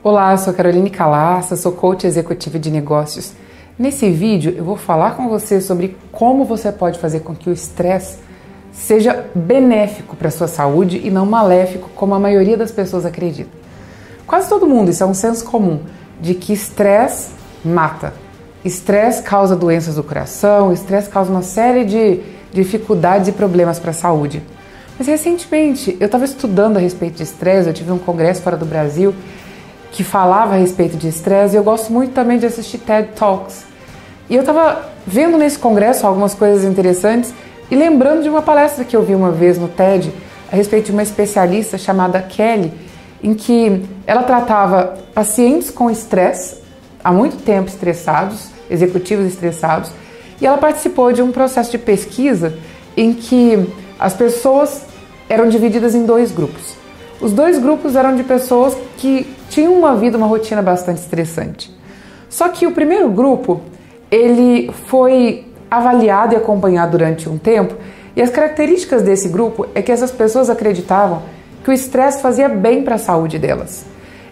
Olá, sou Caroline Calassa, sou coach executiva de negócios. Nesse vídeo eu vou falar com você sobre como você pode fazer com que o estresse seja benéfico para a sua saúde e não maléfico, como a maioria das pessoas acredita. Quase todo mundo, isso é um senso comum, de que estresse mata. Estresse causa doenças do coração, estresse causa uma série de dificuldades e problemas para a saúde. Mas recentemente eu estava estudando a respeito de estresse, eu tive um congresso fora do Brasil que falava a respeito de estresse e eu gosto muito também de assistir TED Talks. E eu estava vendo nesse congresso algumas coisas interessantes e lembrando de uma palestra que eu vi uma vez no TED a respeito de uma especialista chamada Kelly, em que ela tratava pacientes com estresse, há muito tempo estressados, executivos estressados, e ela participou de um processo de pesquisa em que as pessoas eram divididas em dois grupos. Os dois grupos eram de pessoas que tinham uma vida, uma rotina bastante estressante. Só que o primeiro grupo, ele foi avaliado e acompanhado durante um tempo, e as características desse grupo é que essas pessoas acreditavam que o estresse fazia bem para a saúde delas.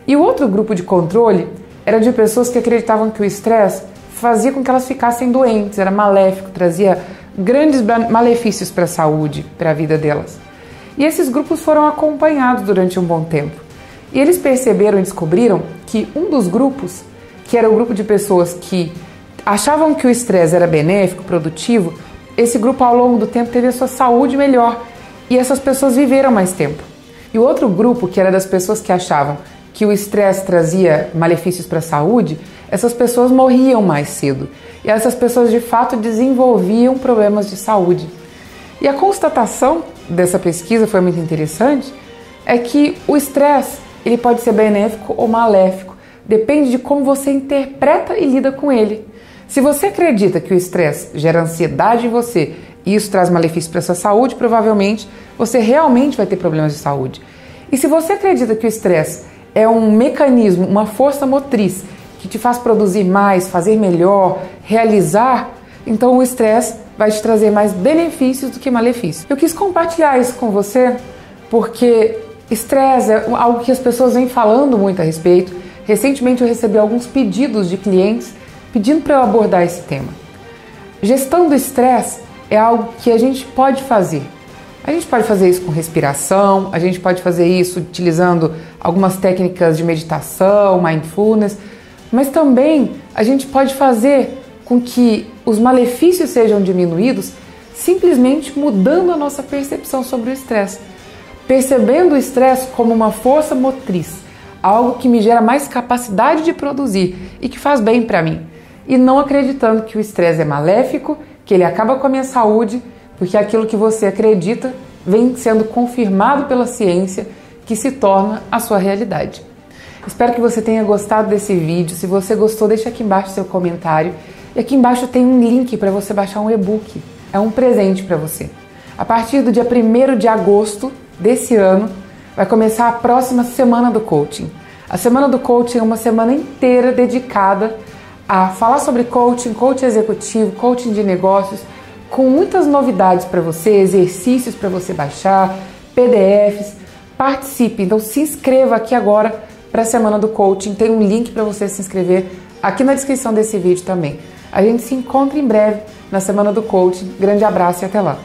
E o outro grupo de controle era de pessoas que acreditavam que o estresse fazia com que elas ficassem doentes, era maléfico, trazia grandes malefícios para a saúde, para a vida delas. E esses grupos foram acompanhados durante um bom tempo. E eles perceberam e descobriram que um dos grupos, que era o grupo de pessoas que achavam que o estresse era benéfico, produtivo, esse grupo ao longo do tempo teve a sua saúde melhor e essas pessoas viveram mais tempo. E o outro grupo, que era das pessoas que achavam que o estresse trazia malefícios para a saúde, essas pessoas morriam mais cedo. E essas pessoas de fato desenvolviam problemas de saúde. E a constatação dessa pesquisa foi muito interessante, é que o estresse ele pode ser benéfico ou maléfico, depende de como você interpreta e lida com ele. Se você acredita que o estresse gera ansiedade em você e isso traz malefícios para sua saúde, provavelmente você realmente vai ter problemas de saúde. E se você acredita que o estresse é um mecanismo, uma força motriz que te faz produzir mais, fazer melhor, realizar, então o estresse vai te trazer mais benefícios do que malefícios. Eu quis compartilhar isso com você porque estresse é algo que as pessoas vêm falando muito a respeito. Recentemente eu recebi alguns pedidos de clientes pedindo para eu abordar esse tema. Gestão do estresse é algo que a gente pode fazer a gente pode fazer isso com respiração, a gente pode fazer isso utilizando algumas técnicas de meditação, mindfulness, mas também a gente pode fazer com que os malefícios sejam diminuídos simplesmente mudando a nossa percepção sobre o estresse. Percebendo o estresse como uma força motriz, algo que me gera mais capacidade de produzir e que faz bem para mim, e não acreditando que o estresse é maléfico, que ele acaba com a minha saúde porque aquilo que você acredita vem sendo confirmado pela ciência que se torna a sua realidade. Espero que você tenha gostado desse vídeo. Se você gostou, deixa aqui embaixo seu comentário. E aqui embaixo tem um link para você baixar um e-book. É um presente para você. A partir do dia 1 de agosto desse ano, vai começar a próxima semana do coaching. A semana do coaching é uma semana inteira dedicada a falar sobre coaching, coaching executivo, coaching de negócios, com muitas novidades para você, exercícios para você baixar, PDFs. Participe, então se inscreva aqui agora para a semana do coaching. Tem um link para você se inscrever aqui na descrição desse vídeo também. A gente se encontra em breve na semana do coaching. Grande abraço e até lá.